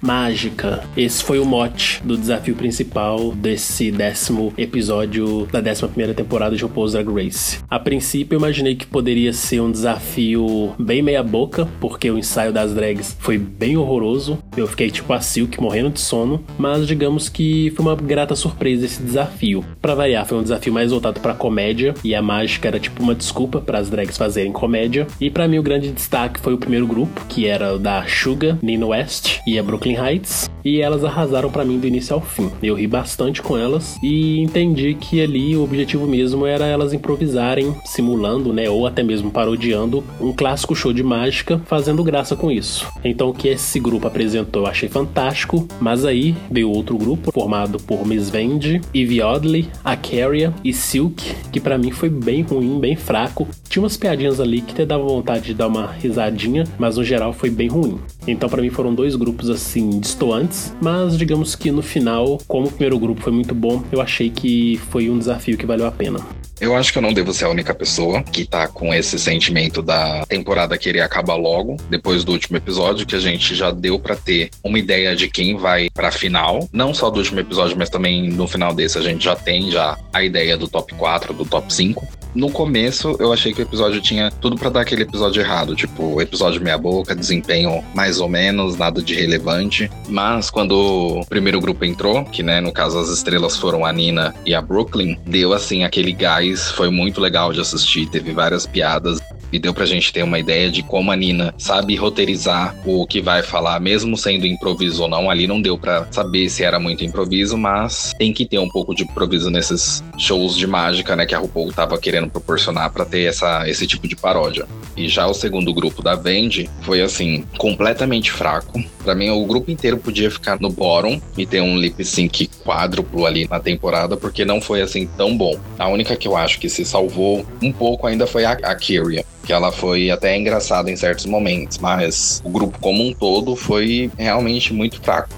mágica. Esse foi o mote do desafio principal desse décimo episódio da décima primeira temporada de RuPaul's Drag Race. A princípio eu imaginei que poderia ser um desafio bem meia boca, porque o ensaio das drags foi bem horroroso. Eu fiquei tipo a Silk morrendo de sono, mas digamos que foi uma grata surpresa esse desafio. Para variar, foi um desafio mais voltado para comédia e a mágica era tipo uma desculpa para as drags fazerem comédia. E para mim o grande destaque foi o primeiro grupo, que era o da Suga, Nina West e a Brooklyn Brooklyn Heights e elas arrasaram para mim do início ao fim. Eu ri bastante com elas e entendi que ali o objetivo mesmo era elas improvisarem, simulando, né, ou até mesmo parodiando um clássico show de mágica, fazendo graça com isso. Então o que esse grupo apresentou eu achei fantástico, mas aí veio outro grupo formado por Miss Vendi, Eve Oddly, a Carrier e Silk, que para mim foi bem ruim, bem fraco. Tinha umas piadinhas ali que até dava vontade de dar uma risadinha, mas no geral foi bem ruim. Então para mim foram dois grupos assim assim, distantes, mas digamos que no final, como o primeiro grupo foi muito bom, eu achei que foi um desafio que valeu a pena. Eu acho que eu não devo ser a única pessoa que tá com esse sentimento da temporada querer acabar logo, depois do último episódio, que a gente já deu para ter uma ideia de quem vai pra final. Não só do último episódio, mas também no final desse a gente já tem já a ideia do top 4, do top 5 no começo eu achei que o episódio tinha tudo para dar aquele episódio errado, tipo, episódio meia boca, desempenho mais ou menos, nada de relevante. Mas quando o primeiro grupo entrou, que né, no caso as estrelas foram a Nina e a Brooklyn, deu assim aquele gás, foi muito legal de assistir, teve várias piadas e deu pra gente ter uma ideia de como a Nina sabe roteirizar o que vai falar, mesmo sendo improviso ou não. Ali não deu para saber se era muito improviso, mas tem que ter um pouco de improviso nesses shows de mágica, né, que a RuPaul tava querendo proporcionar para ter essa, esse tipo de paródia. E já o segundo grupo da Vendi foi assim, completamente fraco. Para mim, o grupo inteiro podia ficar no bottom e ter um lip sync quádruplo ali na temporada, porque não foi assim tão bom. A única que eu acho que se salvou um pouco ainda foi a, a Kyria que ela foi até engraçada em certos momentos, mas o grupo como um todo foi realmente muito fraco.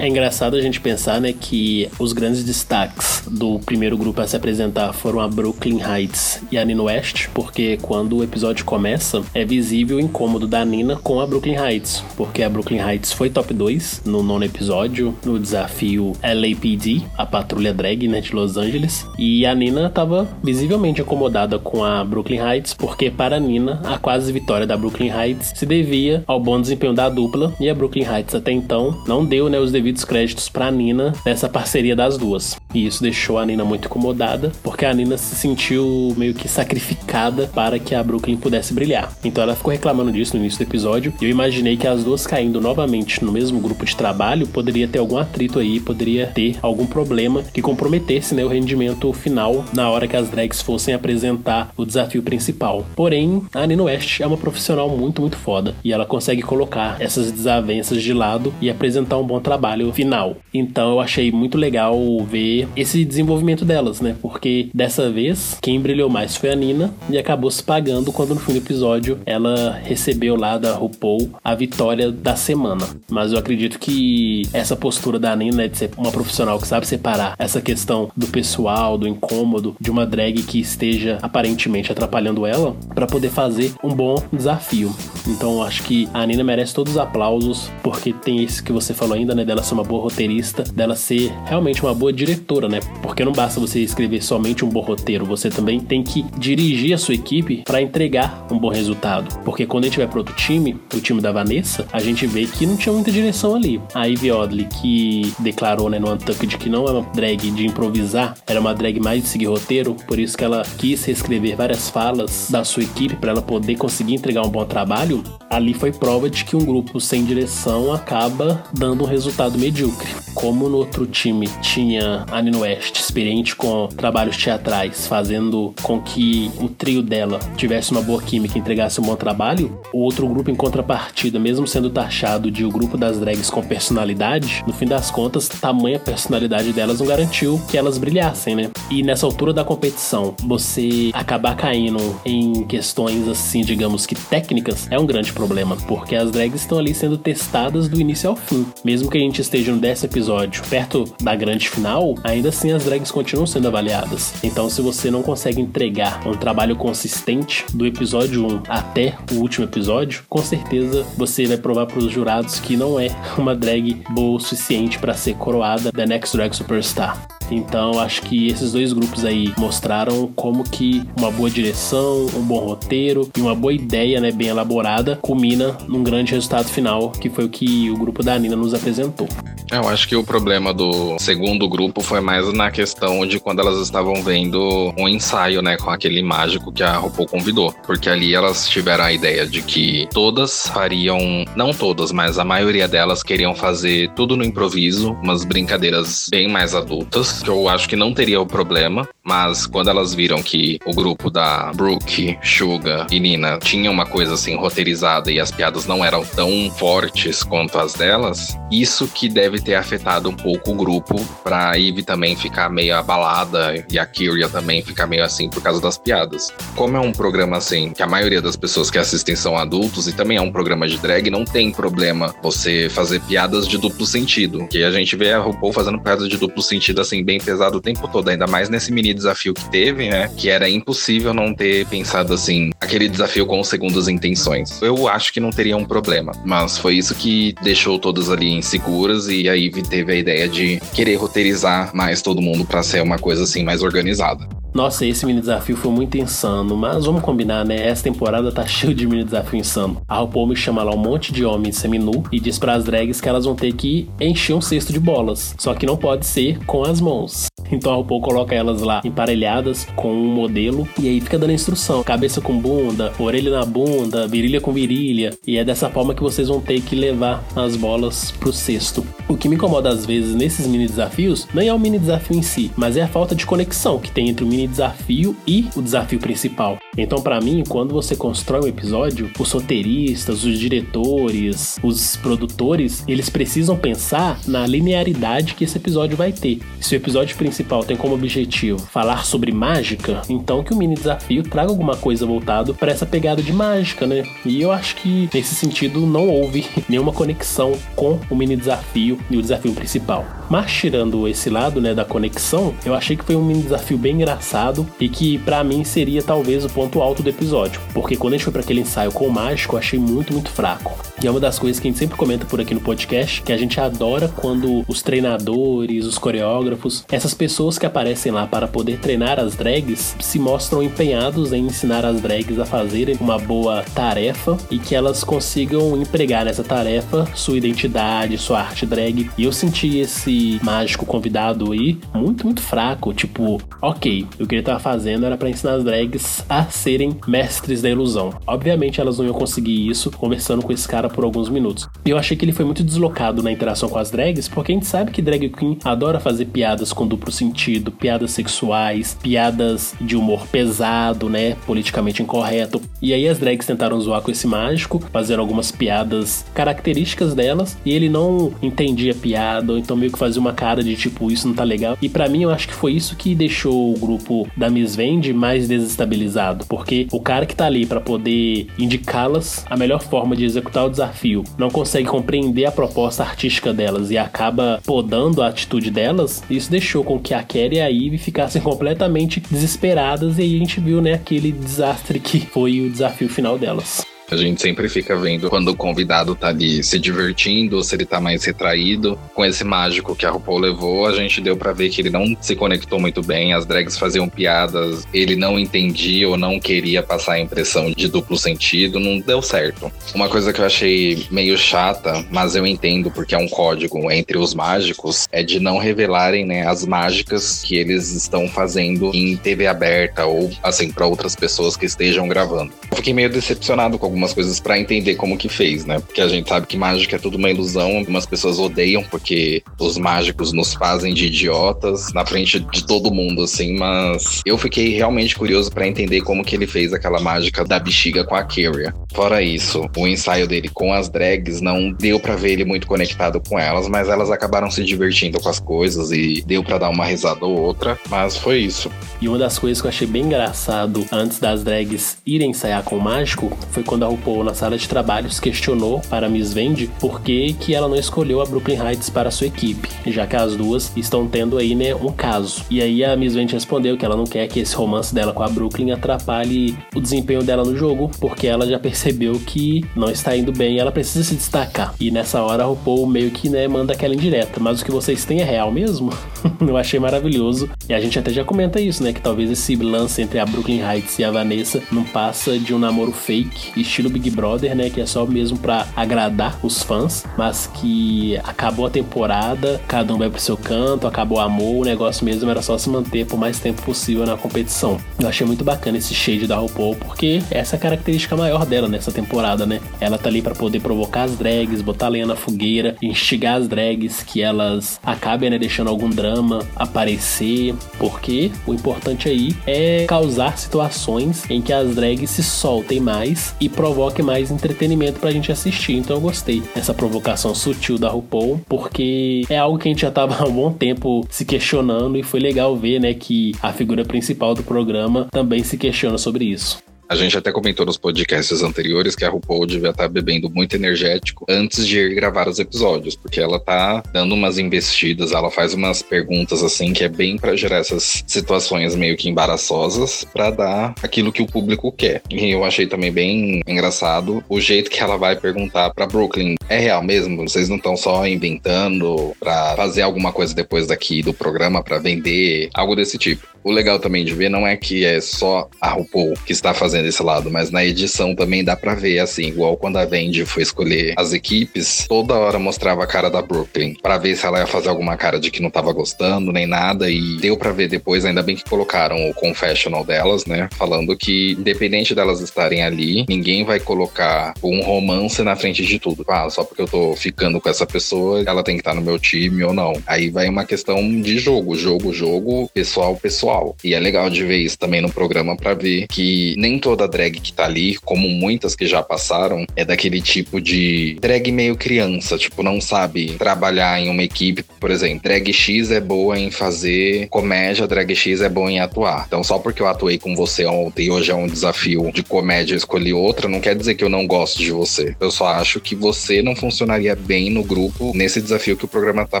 É engraçado a gente pensar, né, que os grandes destaques do primeiro grupo a se apresentar foram a Brooklyn Heights e a Nina West, porque quando o episódio começa, é visível o incômodo da Nina com a Brooklyn Heights, porque a Brooklyn Heights foi top 2 no nono episódio, no desafio LAPD, a patrulha drag, né, de Los Angeles, e a Nina estava visivelmente incomodada com a Brooklyn Heights, porque para a Nina, a quase vitória da Brooklyn Heights se devia ao bom desempenho da dupla, e a Brooklyn Heights até então não deu, né, os devidos devidos créditos para Nina nessa parceria das duas. E isso deixou a Nina muito incomodada, porque a Nina se sentiu meio que sacrificada para que a Brooklyn pudesse brilhar. Então ela ficou reclamando disso no início do episódio, e eu imaginei que as duas caindo novamente no mesmo grupo de trabalho poderia ter algum atrito aí, poderia ter algum problema que comprometesse né, o rendimento final na hora que as drags fossem apresentar o desafio principal. Porém, a Nina West é uma profissional muito, muito foda, e ela consegue colocar essas desavenças de lado e apresentar um bom trabalho trabalho final. Então eu achei muito legal ver esse desenvolvimento delas, né? Porque dessa vez quem brilhou mais foi a Nina e acabou se pagando quando no fim do episódio ela recebeu lá da RuPaul a vitória da semana. Mas eu acredito que essa postura da Nina né, de ser uma profissional que sabe separar essa questão do pessoal, do incômodo, de uma drag que esteja aparentemente atrapalhando ela, para poder fazer um bom desafio. Então eu acho que a Nina merece todos os aplausos, porque tem isso que você falou ainda, né? Dela ser uma boa roteirista, dela ser realmente uma boa diretora, né? Porque não basta você escrever somente um bom roteiro, você também tem que dirigir a sua equipe para entregar um bom resultado. Porque quando a gente vai para outro time, o time da Vanessa, a gente vê que não tinha muita direção ali. A Ivy Odley, que declarou né, no Untucked que não é uma drag de improvisar, era uma drag mais de seguir roteiro, por isso que ela quis reescrever várias falas da sua equipe para ela poder conseguir entregar um bom trabalho. Ali foi prova de que um grupo sem direção acaba dando um resultado medíocre. Como no outro time tinha a Nino West, experiente com trabalhos teatrais, fazendo com que o trio dela tivesse uma boa química e entregasse um bom trabalho, o outro grupo, em contrapartida, mesmo sendo taxado de o grupo das drags com personalidade, no fim das contas, tamanha personalidade delas não garantiu que elas brilhassem, né? E nessa altura da competição, você acabar caindo em questões assim, digamos que técnicas, é um grande problema, porque as drags estão ali sendo testadas do início ao fim. Mesmo que a gente esteja no décimo episódio, perto da grande final, ainda assim as drags continuam sendo avaliadas. Então, se você não consegue entregar um trabalho consistente do episódio 1 até o último episódio, com certeza você vai provar para os jurados que não é uma drag boa o suficiente para ser coroada da Next Drag Superstar. Então acho que esses dois grupos aí mostraram como que uma boa direção, um bom roteiro e uma boa ideia, né, bem elaborada, culmina num grande resultado final, que foi o que o grupo da Nina nos apresentou. Eu acho que o problema do segundo grupo foi mais na questão de quando elas estavam vendo um ensaio, né, com aquele mágico que a RuPaul convidou. Porque ali elas tiveram a ideia de que todas fariam, não todas, mas a maioria delas queriam fazer tudo no improviso, umas brincadeiras bem mais adultas que eu acho que não teria o problema, mas quando elas viram que o grupo da Brooke, Suga e Nina tinha uma coisa assim roteirizada e as piadas não eram tão fortes quanto as delas, isso que deve ter afetado um pouco o grupo pra Ivy também ficar meio abalada e a Kyria também ficar meio assim por causa das piadas. Como é um programa assim que a maioria das pessoas que assistem são adultos e também é um programa de drag, não tem problema você fazer piadas de duplo sentido. Que a gente vê a RuPaul fazendo piadas de duplo sentido assim bem pesado o tempo todo, ainda mais nesse mini desafio que teve, né? Que era impossível não ter pensado assim, aquele desafio com segundas intenções. Eu acho que não teria um problema, mas foi isso que deixou todas ali inseguras e aí teve a ideia de querer roteirizar mais todo mundo para ser uma coisa assim mais organizada. Nossa, esse mini desafio foi muito insano, mas vamos combinar, né? Essa temporada tá cheio de mini desafio insano. A RuPaul me chama lá um monte de homens seminu e diz para as drags que elas vão ter que encher um cesto de bolas, só que não pode ser com as mãos. Então a RuPaul coloca elas lá emparelhadas com um modelo e aí fica dando instrução: cabeça com bunda, orelha na bunda, virilha com virilha. E é dessa forma que vocês vão ter que levar as bolas pro cesto. O que me incomoda às vezes nesses mini desafios não é o mini desafio em si, mas é a falta de conexão que tem entre o mini desafio e o desafio principal. Então, para mim, quando você constrói um episódio, os roteiristas, os diretores, os produtores, eles precisam pensar na linearidade que esse episódio vai ter. Se o episódio principal tem como objetivo falar sobre mágica, então que o mini desafio traga alguma coisa voltado para essa pegada de mágica, né? E eu acho que nesse sentido não houve nenhuma conexão com o mini desafio e o desafio principal. Mas tirando esse lado, né, da conexão, eu achei que foi um mini desafio bem engraçado e que para mim seria talvez o ponto alto do episódio, porque quando a gente foi para aquele ensaio com o mágico, eu achei muito, muito fraco. E é uma das coisas que a gente sempre comenta por aqui no podcast, que a gente adora quando os treinadores, os coreógrafos, essas pessoas que aparecem lá para poder treinar as drags, se mostram empenhados em ensinar as drags a fazerem uma boa tarefa e que elas consigam empregar nessa tarefa sua identidade, sua arte drag. E eu senti esse mágico convidado aí muito, muito fraco. Tipo, ok, o que ele tava fazendo era para ensinar as drags a serem mestres da ilusão. Obviamente elas não iam conseguir isso conversando com esse cara por alguns minutos. Eu achei que ele foi muito deslocado na interação com as drags, porque a gente sabe que drag queen adora fazer piadas com duplo sentido, piadas sexuais, piadas de humor pesado, né, politicamente incorreto. E aí as drags tentaram zoar com esse mágico, fazendo algumas piadas características delas, e ele não entendia a piada, ou então meio que fazia uma cara de tipo, isso não tá legal. E para mim eu acho que foi isso que deixou o grupo da Miss Vende mais desestabilizado, porque o cara que tá ali para poder indicá-las a melhor forma de executar o desafio não consegue compreender a proposta artística delas e acaba podando a atitude delas, isso deixou com que a Kelly e a Ivy ficassem completamente desesperadas e aí a gente viu, né, aquele desastre que foi o desafio final delas. A gente sempre fica vendo quando o convidado tá ali se divertindo, ou se ele tá mais retraído. Com esse mágico que a RuPaul levou, a gente deu para ver que ele não se conectou muito bem, as drags faziam piadas, ele não entendia ou não queria passar a impressão de duplo sentido, não deu certo. Uma coisa que eu achei meio chata, mas eu entendo porque é um código entre os mágicos, é de não revelarem, né, as mágicas que eles estão fazendo em TV aberta ou assim para outras pessoas que estejam gravando. Eu fiquei meio decepcionado com algumas algumas coisas para entender como que fez, né? Porque a gente sabe que mágica é tudo uma ilusão, algumas pessoas odeiam porque os mágicos nos fazem de idiotas na frente de todo mundo, assim, mas eu fiquei realmente curioso para entender como que ele fez aquela mágica da bexiga com a Kyria. Fora isso, o ensaio dele com as drags não deu para ver ele muito conectado com elas, mas elas acabaram se divertindo com as coisas e deu para dar uma risada ou outra, mas foi isso. E uma das coisas que eu achei bem engraçado antes das drags irem ensaiar com o mágico foi quando a RuPaul na sala de trabalhos questionou para Miss Vendi por que, que ela não escolheu a Brooklyn Heights para sua equipe, já que as duas estão tendo aí, né, um caso. E aí a Miss Vendi respondeu que ela não quer que esse romance dela com a Brooklyn atrapalhe o desempenho dela no jogo, porque ela já percebeu que não está indo bem ela precisa se destacar. E nessa hora a RuPaul meio que, né, manda aquela indireta, mas o que vocês têm é real mesmo? eu achei maravilhoso. E a gente até já comenta isso, né, que talvez esse lance entre a Brooklyn Heights e a Vanessa não passa de um namoro fake, estilo Big Brother, né, que é só mesmo para agradar os fãs, mas que acabou a temporada, cada um vai pro seu canto, acabou o amor, o negócio mesmo era só se manter por mais tempo possível na competição. Eu achei muito bacana esse shade da RuPaul, porque essa é a característica maior dela nessa temporada, né? Ela tá ali para poder provocar as drags, botar lenha na fogueira, instigar as drags que elas acabem, né, deixando algum drama aparecer, porque o importante aí é causar situações em que as drags se soltem mais e provoquem mais entretenimento pra gente assistir. Então eu gostei dessa provocação sutil da RuPaul, porque é algo que a gente já tava há um bom tempo se questionando e foi legal ver, né, que a figura principal do programa também se questiona sobre isso. A gente até comentou nos podcasts anteriores que a RuPaul devia estar tá bebendo muito energético antes de ir gravar os episódios, porque ela tá dando umas investidas, ela faz umas perguntas assim que é bem para gerar essas situações meio que embaraçosas para dar aquilo que o público quer. E eu achei também bem engraçado o jeito que ela vai perguntar para Brooklyn: "É real mesmo? Vocês não estão só inventando para fazer alguma coisa depois daqui do programa para vender, algo desse tipo?" O legal também de ver não é que é só a RuPaul que está fazendo esse lado, mas na edição também dá para ver, assim, igual quando a Vendi foi escolher as equipes, toda hora mostrava a cara da Brooklyn, para ver se ela ia fazer alguma cara de que não tava gostando, nem nada, e deu para ver depois, ainda bem que colocaram o confessional delas, né, falando que independente delas estarem ali, ninguém vai colocar um romance na frente de tudo. Ah, só porque eu tô ficando com essa pessoa, ela tem que estar no meu time ou não. Aí vai uma questão de jogo, jogo, jogo, pessoal, pessoal. E é legal de ver isso também no programa para ver que nem toda drag que tá ali, como muitas que já passaram, é daquele tipo de drag meio criança, tipo, não sabe trabalhar em uma equipe. Por exemplo, drag X é boa em fazer comédia, drag X é boa em atuar. Então, só porque eu atuei com você ontem e hoje é um desafio de comédia, eu escolhi outra, não quer dizer que eu não gosto de você. Eu só acho que você não funcionaria bem no grupo nesse desafio que o programa tá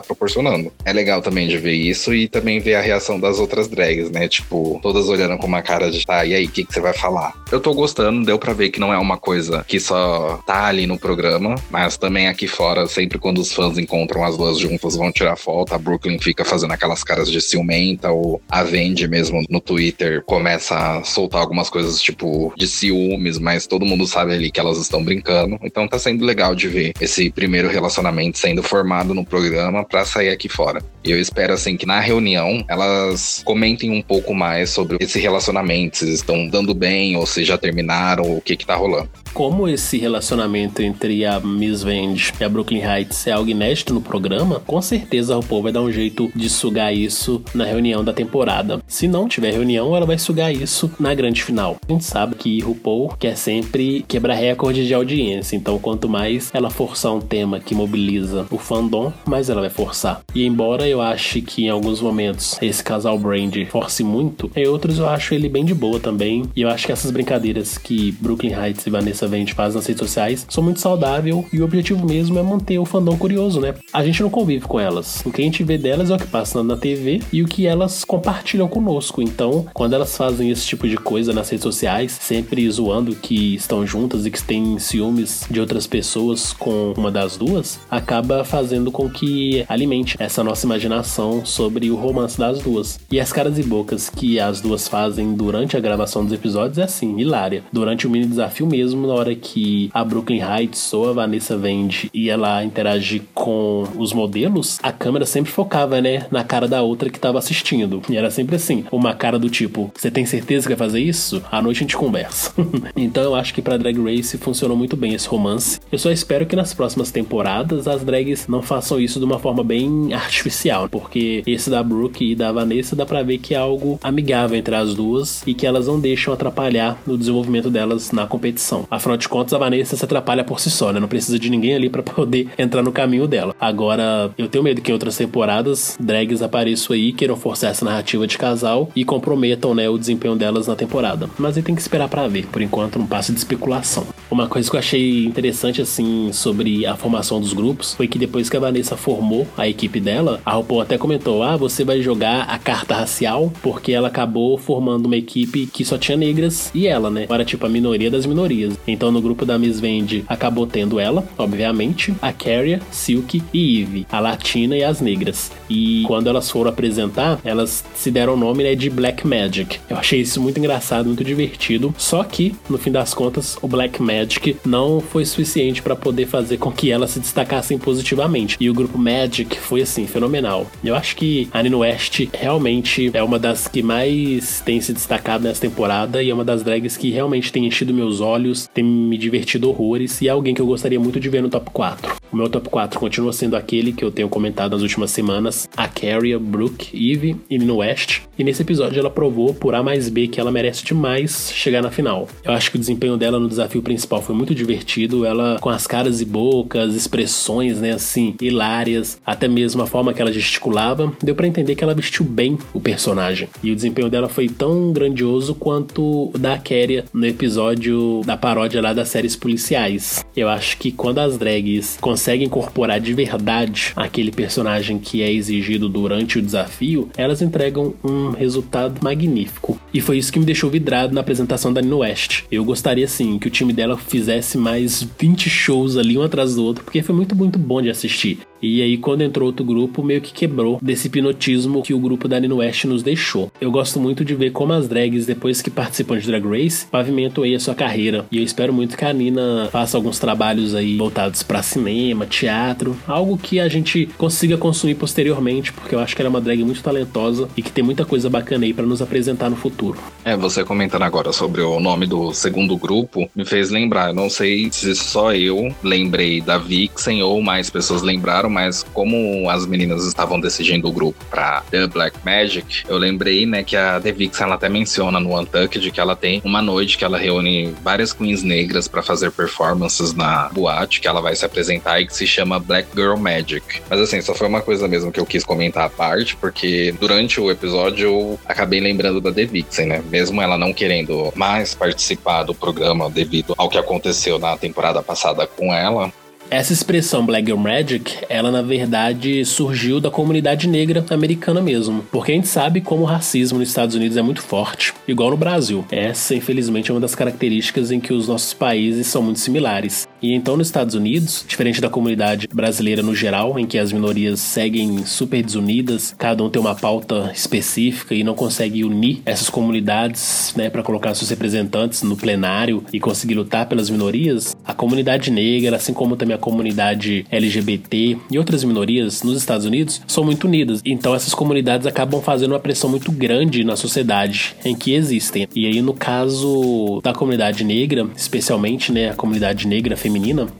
proporcionando. É legal também de ver isso e também ver a reação das outras drags né? Tipo, todas olhando com uma cara de, tá, e aí, o que, que você vai falar? Eu tô gostando, deu pra ver que não é uma coisa que só tá ali no programa, mas também aqui fora, sempre quando os fãs encontram as duas juntas, vão tirar foto, a Brooklyn fica fazendo aquelas caras de ciumenta, ou a Vendi mesmo no Twitter começa a soltar algumas coisas, tipo, de ciúmes, mas todo mundo sabe ali que elas estão brincando. Então tá sendo legal de ver esse primeiro relacionamento sendo formado no programa pra sair aqui fora. E eu espero, assim, que na reunião elas comentem um pouco mais sobre esse relacionamento, se estão dando bem ou se já terminaram, o que que tá rolando. Como esse relacionamento entre a Miss Vende e a Brooklyn Heights é algo inédito no programa, com certeza a RuPaul vai dar um jeito de sugar isso na reunião da temporada. Se não tiver reunião, ela vai sugar isso na grande final. A gente sabe que RuPaul quer sempre quebrar recorde de audiência, então quanto mais ela forçar um tema que mobiliza o fandom, mais ela vai forçar. E embora eu ache que em alguns momentos esse casal Brand force muito, em outros eu acho ele bem de boa também. E eu acho que essas brincadeiras que Brooklyn Heights e Vanessa Vende fazem nas redes sociais são muito saudável e o objetivo mesmo é manter o fandom curioso, né? A gente não convive com elas. O que a gente vê delas é o que passa na TV e o que elas compartilham conosco. Então, quando elas fazem esse tipo de coisa nas redes sociais, sempre zoando que estão juntas e que têm ciúmes de outras pessoas com uma das duas, acaba fazendo com que alimente essa nossa imaginação sobre o romance das duas. E as caras e bocas que as duas fazem durante a gravação dos episódios é assim, hilária. Durante o mini desafio mesmo, na hora que a Brooklyn Heights ou a Vanessa vende e ela interage com os modelos, a câmera sempre focava, né, na cara da outra que tava assistindo. E era sempre assim, uma cara do tipo, você tem certeza que vai fazer isso? À noite a gente conversa. então eu acho que para Drag Race funcionou muito bem esse romance. Eu só espero que nas próximas temporadas as drags não façam isso de uma forma bem artificial, porque esse da Brooke e da Vanessa dá pra ver que é algo amigável entre as duas e que elas não deixam atrapalhar no desenvolvimento delas na competição. Afinal de contas, a Vanessa se atrapalha por si só, né? Não precisa de ninguém ali para poder entrar no caminho dela. Agora, eu tenho medo que em outras temporadas drags apareçam aí, queiram forçar essa narrativa de casal e comprometam, né, o desempenho delas na temporada. Mas aí tem que esperar para ver. Por enquanto, não passa de especulação. Uma coisa que eu achei interessante, assim, sobre a formação dos grupos foi que depois que a Vanessa formou a equipe dela, a RuPaul até comentou: ah, você vai jogar a carta racial, porque ela acabou formando uma equipe que só tinha negras e ela, né? Era tipo a minoria das minorias. Então no grupo da Miss Vende acabou tendo ela, obviamente, a Carrie, Silk e Eve, a latina e as negras. E quando elas foram apresentar, elas se deram o nome né, de Black Magic. Eu achei isso muito engraçado, muito divertido. Só que, no fim das contas, o Black Magic não foi suficiente para poder fazer com que elas se destacassem positivamente. E o grupo Magic foi assim, fenomenal. Eu acho que a Nino West realmente é uma das que mais tem se destacado nessa temporada e é uma das drags que realmente tem enchido meus olhos, tem me divertido horrores e é alguém que eu gostaria muito de ver no top 4. O meu top 4 continua sendo aquele que eu tenho comentado nas últimas semanas: a Carrie, Brooke, Eve e Nino West. E nesse episódio ela provou por A mais B que ela merece demais chegar na final. Eu acho que o desempenho dela no desafio principal foi muito divertido. Ela com as caras e bocas, expressões, né, assim, hilárias, até mesmo a forma que ela gesticulava, deu para entender que ela vestiu bem o personagem. E o desempenho dela foi tão grandioso quanto o da Keria no episódio da paródia lá das séries policiais. Eu acho que quando as drags conseguem incorporar de verdade aquele personagem que é exigido durante o desafio, elas entregam um resultado magnífico. E foi isso que me deixou vidrado na apresentação da Nino West. Eu gostaria sim que o time dela fizesse mais 20 shows ali um atrás do outro, porque foi muito, muito bom de assistir. E aí, quando entrou outro grupo, meio que quebrou desse hipnotismo que o grupo da Nino West nos deixou. Eu gosto muito de ver como as drags, depois que participam de Drag Race, pavimentam aí a sua carreira. E eu espero muito que a Nina faça alguns trabalhos aí voltados para cinema, teatro, algo que a gente consiga consumir posteriormente, porque eu acho que ela é uma drag muito talentosa e que tem muita coisa bacana aí para nos apresentar no futuro. É, você comentando agora sobre o nome do segundo grupo, me fez lembrar. Eu não sei se só eu lembrei da Vixen ou mais pessoas lembraram mas como as meninas estavam decidindo o grupo para The Black Magic, eu lembrei, né, que a The Vixen ela até menciona no Untucked que ela tem uma noite que ela reúne várias queens negras para fazer performances na boate que ela vai se apresentar e que se chama Black Girl Magic. Mas assim, só foi uma coisa mesmo que eu quis comentar à parte, porque durante o episódio eu acabei lembrando da The Vixen, né? Mesmo ela não querendo mais participar do programa devido ao que aconteceu na temporada passada com ela, essa expressão Black Magic, ela na verdade surgiu da comunidade negra americana mesmo, porque a gente sabe como o racismo nos Estados Unidos é muito forte, igual no Brasil. Essa, infelizmente, é uma das características em que os nossos países são muito similares. E então nos Estados Unidos, diferente da comunidade brasileira no geral, em que as minorias seguem super desunidas, cada um tem uma pauta específica e não consegue unir essas comunidades, né, para colocar seus representantes no plenário e conseguir lutar pelas minorias, a comunidade negra, assim como também a comunidade LGBT e outras minorias nos Estados Unidos são muito unidas. Então essas comunidades acabam fazendo uma pressão muito grande na sociedade em que existem. E aí no caso da comunidade negra, especialmente, né, a comunidade negra feminina,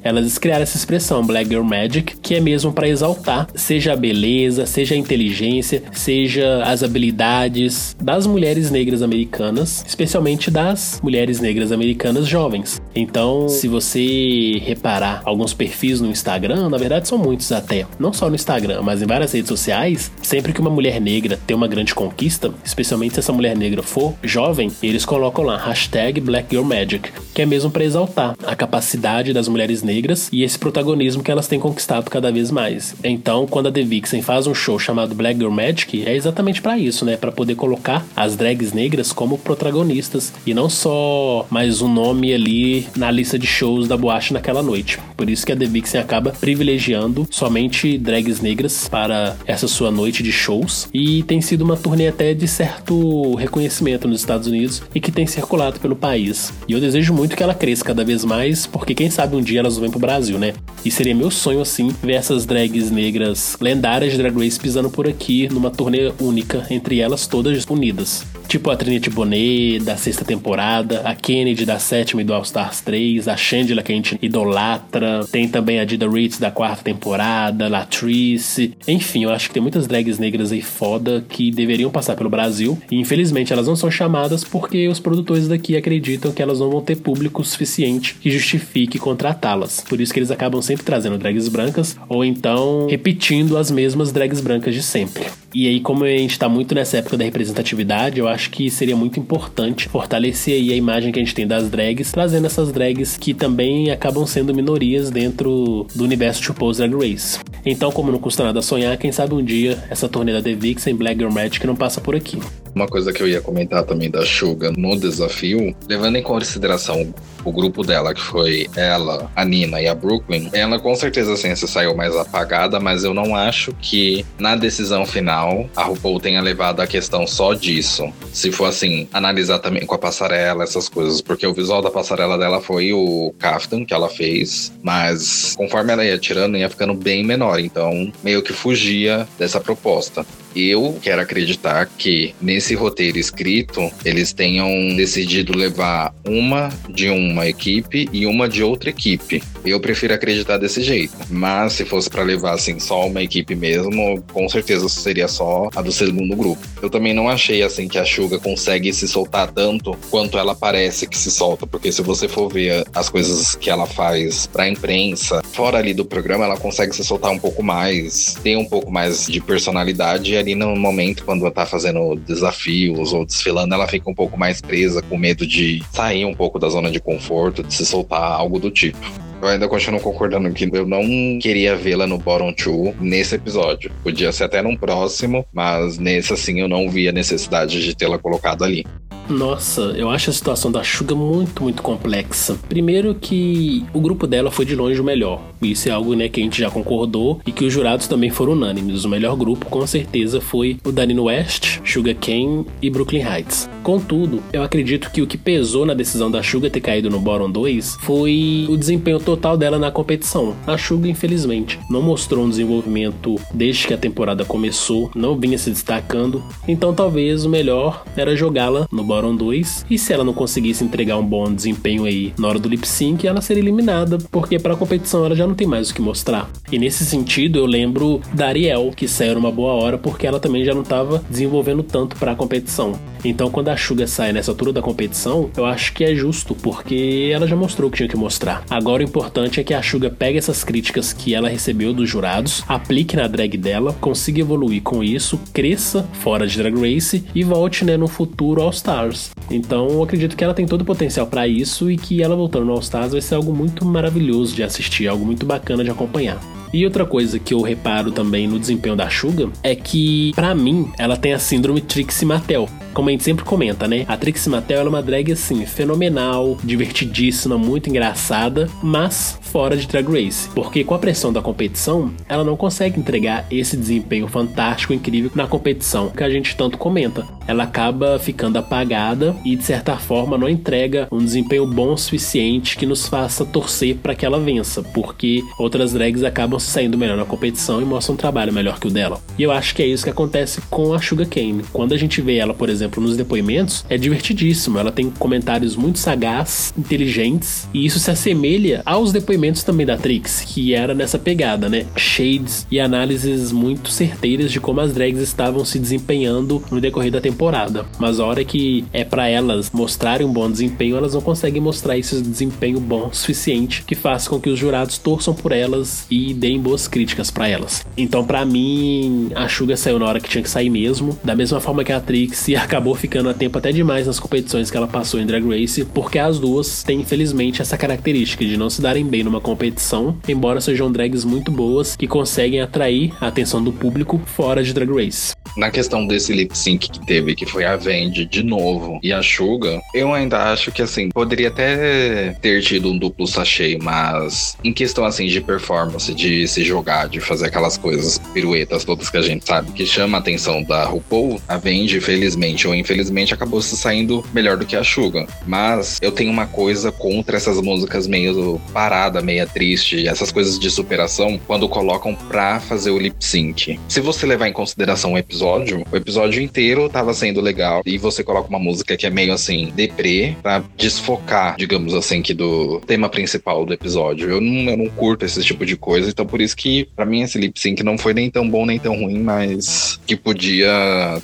elas criaram essa expressão Black Girl Magic, que é mesmo para exaltar seja a beleza, seja a inteligência, seja as habilidades das mulheres negras americanas, especialmente das mulheres negras americanas jovens. Então, se você reparar alguns perfis no Instagram, na verdade são muitos até, não só no Instagram, mas em várias redes sociais, sempre que uma mulher negra tem uma grande conquista, especialmente se essa mulher negra for jovem, eles colocam lá hashtag Black Girl Magic, que é mesmo para exaltar a capacidade das mulheres negras e esse protagonismo que elas têm conquistado cada vez mais. Então, quando a The Vixen faz um show chamado Black Girl Magic, é exatamente para isso, né? Para poder colocar as drags negras como protagonistas e não só mais um nome ali na lista de shows da boate naquela noite. Por isso que a The Vixen acaba privilegiando somente drags negras para essa sua noite de shows e tem sido uma turnê até de certo reconhecimento nos Estados Unidos e que tem circulado pelo país. E eu desejo muito que ela cresça cada vez mais, porque quem sabe um dia elas vêm pro Brasil, né? E seria meu sonho assim ver essas drags negras lendárias de Drag Race pisando por aqui numa turnê única entre elas todas unidas. Tipo a Trinity Bonet da sexta temporada, a Kennedy da sétima e do All Stars 3, a Shangela que a gente idolatra, tem também a Dida Ritz da quarta temporada, Latrice, enfim, eu acho que tem muitas drags negras aí foda que deveriam passar pelo Brasil e infelizmente elas não são chamadas porque os produtores daqui acreditam que elas não vão ter público suficiente que justifique contratá-las. Por isso que eles acabam sempre trazendo drags brancas ou então repetindo as mesmas drags brancas de sempre. E aí, como a gente tá muito nessa época da representatividade, eu acho que seria muito importante fortalecer aí a imagem que a gente tem das drags, trazendo essas drags que também acabam sendo minorias dentro do universo de RuPaul's Drag Race. Então, como não custa nada sonhar, quem sabe um dia essa turnê da The Vixen Black Girl Magic não passa por aqui. Uma coisa que eu ia comentar também da Suga no desafio, levando em consideração o grupo dela, que foi ela, a Nina e a Brooklyn, ela com certeza assim, se saiu mais apagada, mas eu não acho que na decisão final a RuPaul tenha levado a questão só disso. Se for assim, analisar também com a passarela, essas coisas, porque o visual da passarela dela foi o kaftan que ela fez, mas conforme ela ia tirando, ia ficando bem menor, então meio que fugia dessa proposta. Eu quero acreditar que nesse roteiro escrito eles tenham decidido levar uma de uma equipe e uma de outra equipe. Eu prefiro acreditar desse jeito. Mas se fosse para levar assim só uma equipe mesmo, com certeza seria só a do segundo grupo. Eu também não achei assim que a Suga consegue se soltar tanto quanto ela parece que se solta, porque se você for ver as coisas que ela faz para imprensa, fora ali do programa, ela consegue se soltar um pouco mais, tem um pouco mais de personalidade ali no momento, quando ela tá fazendo desafios ou desfilando, ela fica um pouco mais presa, com medo de sair um pouco da zona de conforto, de se soltar algo do tipo. Eu ainda continuo concordando que eu não queria vê-la no Bottom 2 nesse episódio. Podia ser até num próximo, mas nesse assim eu não vi a necessidade de tê-la colocado ali. Nossa, eu acho a situação da Suga muito, muito complexa. Primeiro que o grupo dela foi de longe o melhor. Isso é algo né, que a gente já concordou e que os jurados também foram unânimes. O melhor grupo, com certeza, foi o Danino West, Suga Kane e Brooklyn Heights. Contudo, eu acredito que o que pesou na decisão da Suga ter caído no Bottom 2 foi o desempenho total dela na competição. A Suga, infelizmente, não mostrou um desenvolvimento desde que a temporada começou, não vinha se destacando, então talvez o melhor era jogá-la no Bottom 2. E se ela não conseguisse entregar um bom desempenho aí na hora do lip sync, ela seria eliminada, porque para a competição ela já não tem mais o que mostrar. E nesse sentido, eu lembro da Ariel, que saiu numa boa hora porque ela também já não estava desenvolvendo tanto para a competição. Então, quando a Suga sai nessa altura da competição, eu acho que é justo, porque ela já mostrou o que tinha que mostrar. Agora, o importante é que a Suga pegue essas críticas que ela recebeu dos jurados, aplique na drag dela, consiga evoluir com isso, cresça fora de Drag Race e volte né, no futuro All Stars. Então, eu acredito que ela tem todo o potencial para isso e que ela voltando no All Stars vai ser algo muito maravilhoso de assistir, algo muito bacana de acompanhar. E outra coisa que eu reparo também no desempenho da Suga é que, para mim, ela tem a síndrome Trixie Mattel. Como a gente sempre comenta, né? A Trixie Mattel é uma drag assim, fenomenal, divertidíssima, muito engraçada, mas fora de Drag Race. Porque com a pressão da competição, ela não consegue entregar esse desempenho fantástico, incrível na competição que a gente tanto comenta. Ela acaba ficando apagada e, de certa forma, não entrega um desempenho bom o suficiente que nos faça torcer para que ela vença, porque outras drags acabam saindo melhor na competição e mostram um trabalho melhor que o dela. E eu acho que é isso que acontece com a Sugar Cane. Quando a gente vê ela, por exemplo, nos depoimentos, é divertidíssimo. Ela tem comentários muito sagazes, inteligentes, e isso se assemelha aos depoimentos também da Trix, que era nessa pegada, né? Shades e análises muito certeiras de como as drags estavam se desempenhando no decorrer da temporada. Mas a hora que é para elas mostrarem um bom desempenho, elas não conseguem mostrar esse desempenho bom o suficiente que faça com que os jurados torçam por elas e deem boas críticas para elas. Então, para mim, a Suga saiu na hora que tinha que sair mesmo, da mesma forma que a Trixie acabou ficando a tempo até demais nas competições que ela passou em Drag Race, porque as duas têm, infelizmente, essa característica de não se darem bem numa competição, embora sejam drags muito boas que conseguem atrair a atenção do público fora de Drag Race. Na questão desse lip sync que teve, que foi a Vendi de novo e a Suga, eu ainda acho que assim, poderia até ter tido um duplo sachê, mas em questão assim de performance, de se jogar, de fazer aquelas coisas, piruetas todas que a gente sabe que chama a atenção da RuPaul, a Vendi, felizmente ou infelizmente, acabou se saindo melhor do que a Suga. Mas eu tenho uma coisa contra essas músicas meio parada, meio triste, essas coisas de superação, quando colocam pra fazer o lip sync. Se você levar em consideração o episódio, o episódio inteiro tava sendo legal. E você coloca uma música que é meio assim, deprê, pra desfocar, digamos assim, que do tema principal do episódio. Eu não, eu não curto esse tipo de coisa, então por isso que, para mim, esse lip sync não foi nem tão bom nem tão ruim, mas que podia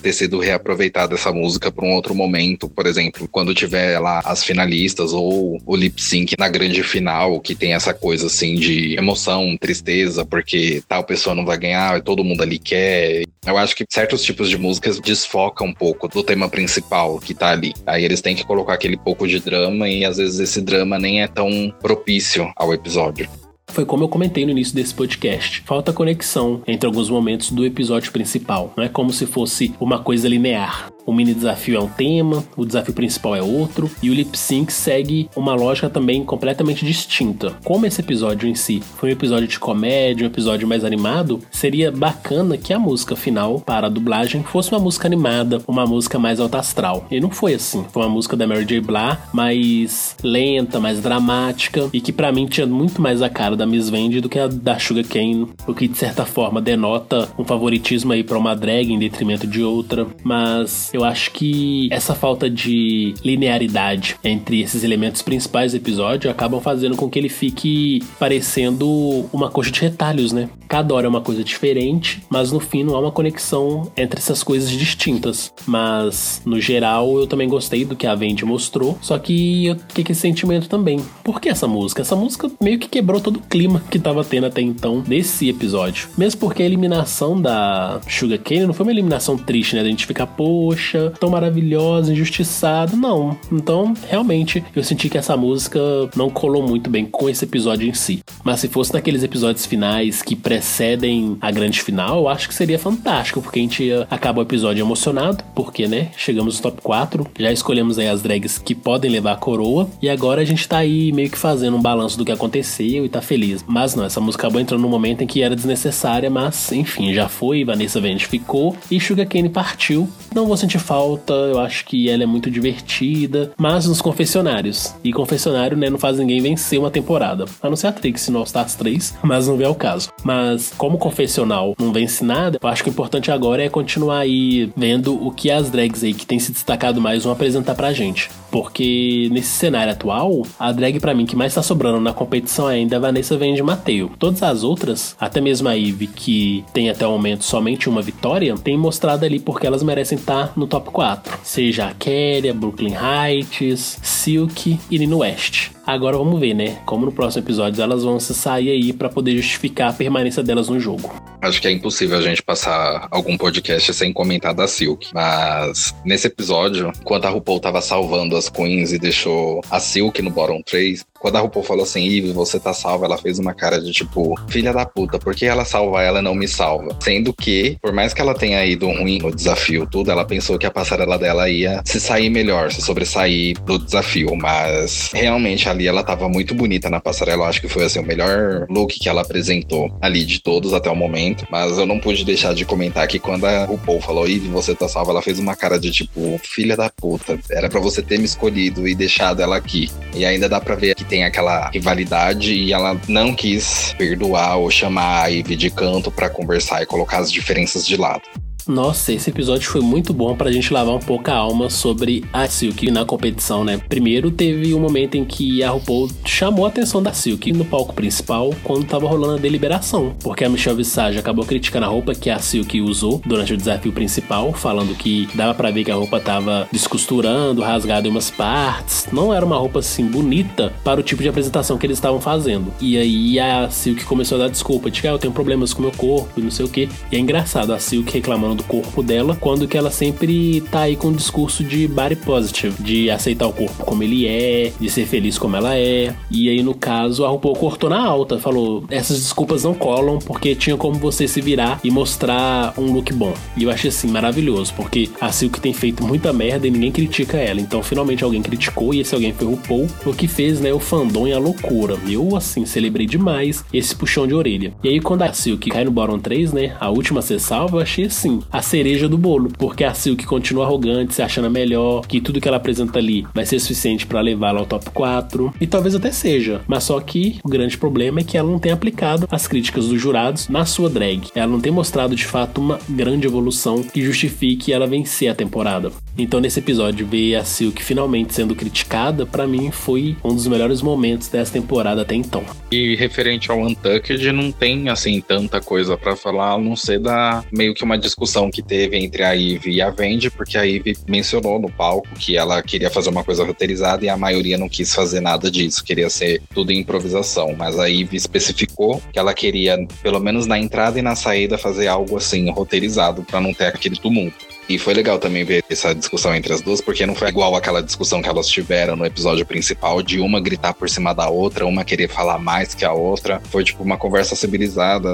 ter sido reaproveitada essa música para um outro momento, por exemplo, quando tiver lá as finalistas ou o lip sync na grande final, que tem essa coisa assim de emoção, tristeza, porque tal pessoa não vai ganhar, todo mundo ali quer. Eu acho que certos tipos de músicas desfocam um pouco do tema principal que tá ali. Aí eles têm que colocar aquele pouco de drama e às vezes esse drama nem é tão propício ao episódio. Foi como eu comentei no início desse podcast. Falta conexão entre alguns momentos do episódio principal. Não é como se fosse uma coisa linear. O mini desafio é um tema, o desafio principal é outro, e o lip sync segue uma lógica também completamente distinta. Como esse episódio em si foi um episódio de comédia, um episódio mais animado, seria bacana que a música final para a dublagem fosse uma música animada, uma música mais alta astral. E não foi assim. Foi uma música da Mary J. Blah, mais lenta, mais dramática, e que para mim tinha muito mais a cara da Miss Vende do que a da Sugar Cane, o que de certa forma denota um favoritismo aí para uma drag em detrimento de outra. Mas eu acho que essa falta de linearidade entre esses elementos principais do episódio acabam fazendo com que ele fique parecendo uma coxa de retalhos, né? Cada hora é uma coisa diferente, mas no fim não há uma conexão entre essas coisas distintas. Mas, no geral, eu também gostei do que a Vendi mostrou, só que eu fiquei com esse sentimento também. Por que essa música? Essa música meio que quebrou todo o clima que tava tendo até então nesse episódio. Mesmo porque a eliminação da Sugar Cane não foi uma eliminação triste, né? A gente ficar, poxa tão maravilhosa, injustiçada. Não. Então, realmente, eu senti que essa música não colou muito bem com esse episódio em si. Mas se fosse naqueles episódios finais que precedem a grande final, eu acho que seria fantástico, porque a gente acaba o episódio emocionado, porque, né, chegamos no top 4, já escolhemos aí as drags que podem levar a coroa, e agora a gente tá aí meio que fazendo um balanço do que aconteceu e tá feliz. Mas não, essa música acabou entrando num momento em que era desnecessária, mas enfim, já foi, Vanessa Vende ficou e Sugar Cane partiu. Não vou sentir sente falta, eu acho que ela é muito divertida, mas nos confessionários. E confessionário, né, não faz ninguém vencer uma temporada. A não ser a Trix no All Stars 3, mas não vê o caso. Mas como confessional não vence nada, eu acho que o importante agora é continuar aí vendo o que as drags aí que tem se destacado mais vão apresentar pra gente. Porque nesse cenário atual, a drag para mim que mais tá sobrando na competição ainda é a Vanessa Vende Mateu. Todas as outras, até mesmo a Ivy, que tem até o momento somente uma vitória, tem mostrado ali porque elas merecem estar tá no top 4. Seja a Kelly, a Brooklyn Heights, Silk e Nino West. Agora vamos ver, né? Como no próximo episódio elas vão se sair aí para poder justificar a permanência delas no jogo. Acho que é impossível a gente passar algum podcast sem comentar da Silk. Mas nesse episódio, enquanto a RuPaul tava salvando as queens e deixou a Silk no bottom 3, quando a RuPaul falou assim, Eve, você tá salva, ela fez uma cara de tipo, filha da puta, por que ela salva ela não me salva? Sendo que, por mais que ela tenha ido ruim no desafio, tudo, ela pensou que a passarela dela ia se sair melhor, se sobressair do desafio. Mas realmente ali ela tava muito bonita na passarela. Eu acho que foi assim, o melhor look que ela apresentou ali de todos até o momento. Mas eu não pude deixar de comentar que quando a RuPaul falou, Eve, você tá salva, ela fez uma cara de tipo, filha da puta, era para você ter me escolhido e deixado ela aqui. E ainda dá pra ver que tem aquela rivalidade e ela não quis perdoar ou chamar a Ivy de canto para conversar e colocar as diferenças de lado. Nossa, esse episódio foi muito bom pra gente lavar um pouco a alma sobre a Silk na competição, né? Primeiro teve um momento em que a RuPaul chamou a atenção da Silk no palco principal quando tava rolando a deliberação, porque a Michelle Visage acabou criticando a roupa que a Silk usou durante o desafio principal, falando que dava para ver que a roupa tava descosturando, rasgada em umas partes, não era uma roupa assim bonita para o tipo de apresentação que eles estavam fazendo. E aí a Silk começou a dar desculpa, de que ah, eu tenho problemas com meu corpo e não sei o que. E é engraçado a Silk reclamando do corpo dela, quando que ela sempre tá aí com um discurso de body positive, de aceitar o corpo como ele é, de ser feliz como ela é. E aí, no caso, a RuPaul cortou na alta, falou: essas desculpas não colam porque tinha como você se virar e mostrar um look bom. E eu achei assim maravilhoso, porque a Silk tem feito muita merda e ninguém critica ela. Então, finalmente alguém criticou e esse alguém foi o RuPaul, o que fez, né, o fandom e a loucura. Eu, assim, celebrei demais esse puxão de orelha. E aí, quando a Silk cai no bottom 3, né, a última ser salva, eu achei assim, a cereja do bolo, porque a Silk continua arrogante, se achando melhor, que tudo que ela apresenta ali vai ser suficiente para levá-la ao top 4, e talvez até seja, mas só que o grande problema é que ela não tem aplicado as críticas dos jurados na sua drag. Ela não tem mostrado de fato uma grande evolução que justifique ela vencer a temporada. Então nesse episódio ver a Silk finalmente sendo criticada, para mim foi um dos melhores momentos dessa temporada até então. E referente ao Untucked, não tem assim tanta coisa para falar, a não ser da meio que uma discussão que teve entre a Eve e a Vendi, porque a Eve mencionou no palco que ela queria fazer uma coisa roteirizada e a maioria não quis fazer nada disso, queria ser tudo improvisação. Mas a Eve especificou que ela queria, pelo menos na entrada e na saída, fazer algo assim roteirizado para não ter aquele tumulto. E foi legal também ver essa discussão entre as duas, porque não foi igual aquela discussão que elas tiveram no episódio principal, de uma gritar por cima da outra, uma querer falar mais que a outra. Foi tipo uma conversa civilizada.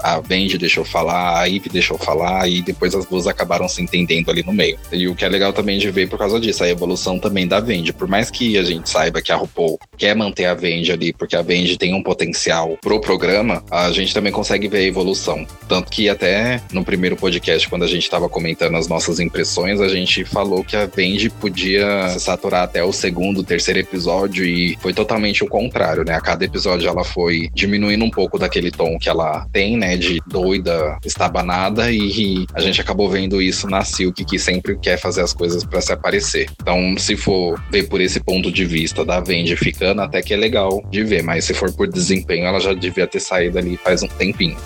A Benji deixou falar, a Eve deixou falar, e depois as duas acabaram se entendendo ali no meio. E o que é legal também de ver por causa disso, a evolução também da Vendi. Por mais que a gente saiba que a RuPaul quer manter a Vendi ali, porque a Vendi tem um potencial pro programa, a gente também consegue ver a evolução. Tanto que até no primeiro podcast, quando a gente tava comentando as nossas impressões, a gente falou que a Benji podia saturar até o segundo, terceiro episódio e foi totalmente o contrário, né? A cada episódio ela foi diminuindo um pouco daquele tom que ela tem, né? De doida, estabanada e a gente acabou vendo isso na Silk, que sempre quer fazer as coisas para se aparecer. Então, se for ver por esse ponto de vista da Vendi ficando, até que é legal de ver, mas se for por desempenho, ela já devia ter saído ali faz um tempinho.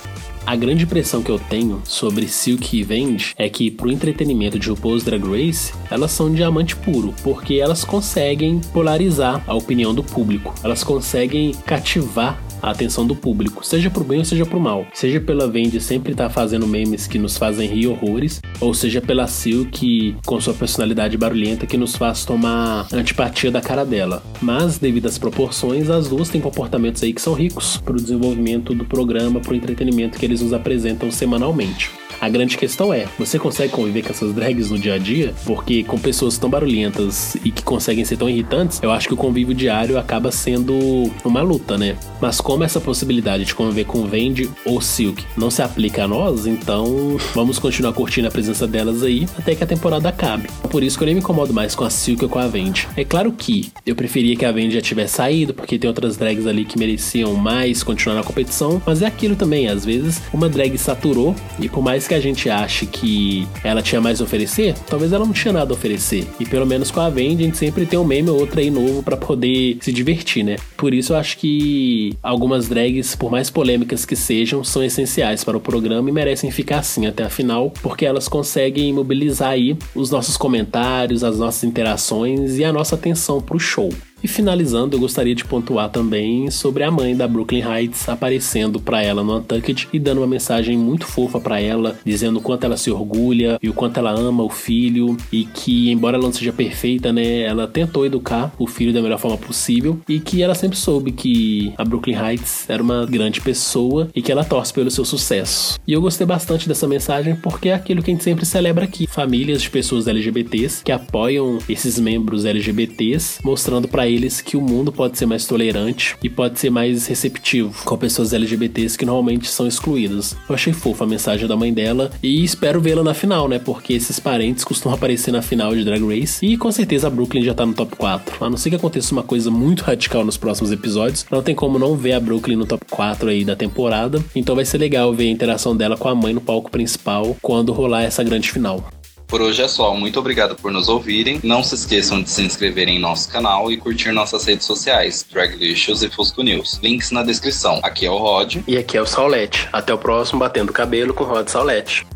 A grande impressão que eu tenho sobre Silk e Vend é que pro entretenimento de RuPaul's Drag Race, elas são diamante puro, porque elas conseguem polarizar a opinião do público. Elas conseguem cativar a atenção do público, seja pro bem ou seja pro mal. Seja pela Vendi sempre estar tá fazendo memes que nos fazem rir horrores, ou seja pela Silk com sua personalidade barulhenta que nos faz tomar antipatia da cara dela. Mas, devido às proporções, as duas têm comportamentos aí que são ricos pro desenvolvimento do programa, pro entretenimento que eles nos apresentam semanalmente. A grande questão é, você consegue conviver com essas drags no dia a dia? Porque com pessoas tão barulhentas e que conseguem ser tão irritantes, eu acho que o convívio diário acaba sendo uma luta, né? Mas como essa possibilidade de conviver com Vendi ou Silk não se aplica a nós, então vamos continuar curtindo a presença delas aí até que a temporada acabe. Por isso que eu nem me incomodo mais com a Silk ou com a Vendi. É claro que eu preferia que a Vendi já tivesse saído, porque tem outras drags ali que mereciam mais continuar na competição, mas é aquilo também, às vezes uma drag saturou e por mais que a gente ache que ela tinha mais a oferecer, talvez ela não tinha nada a oferecer. E pelo menos com a Vendi, a gente sempre tem um meme ou outro aí novo para poder se divertir, né? Por isso eu acho que algumas drags, por mais polêmicas que sejam, são essenciais para o programa e merecem ficar assim até a final, porque elas conseguem mobilizar aí os nossos comentários, as nossas interações e a nossa atenção para o show. E finalizando, eu gostaria de pontuar também sobre a mãe da Brooklyn Heights aparecendo para ela no Untucked e dando uma mensagem muito fofa para ela, dizendo o quanto ela se orgulha e o quanto ela ama o filho e que, embora ela não seja perfeita, né, ela tentou educar o filho da melhor forma possível e que ela sempre soube que a Brooklyn Heights era uma grande pessoa e que ela torce pelo seu sucesso. E eu gostei bastante dessa mensagem porque é aquilo que a gente sempre celebra aqui: famílias de pessoas LGBTs que apoiam esses membros LGBTs, mostrando para eles que o mundo pode ser mais tolerante e pode ser mais receptivo com pessoas LGBTs que normalmente são excluídas. Eu achei fofa a mensagem da mãe dela e espero vê-la na final, né? Porque esses parentes costumam aparecer na final de Drag Race e com certeza a Brooklyn já tá no top 4. A não ser que aconteça uma coisa muito radical nos próximos episódios, não tem como não ver a Brooklyn no top 4 aí da temporada. Então vai ser legal ver a interação dela com a mãe no palco principal quando rolar essa grande final. Por hoje é só. Muito obrigado por nos ouvirem. Não se esqueçam de se inscreverem em nosso canal e curtir nossas redes sociais, Draglicious e Fusco News. Links na descrição. Aqui é o Rod. E aqui é o Saulete. Até o próximo Batendo Cabelo com Rod Saulete.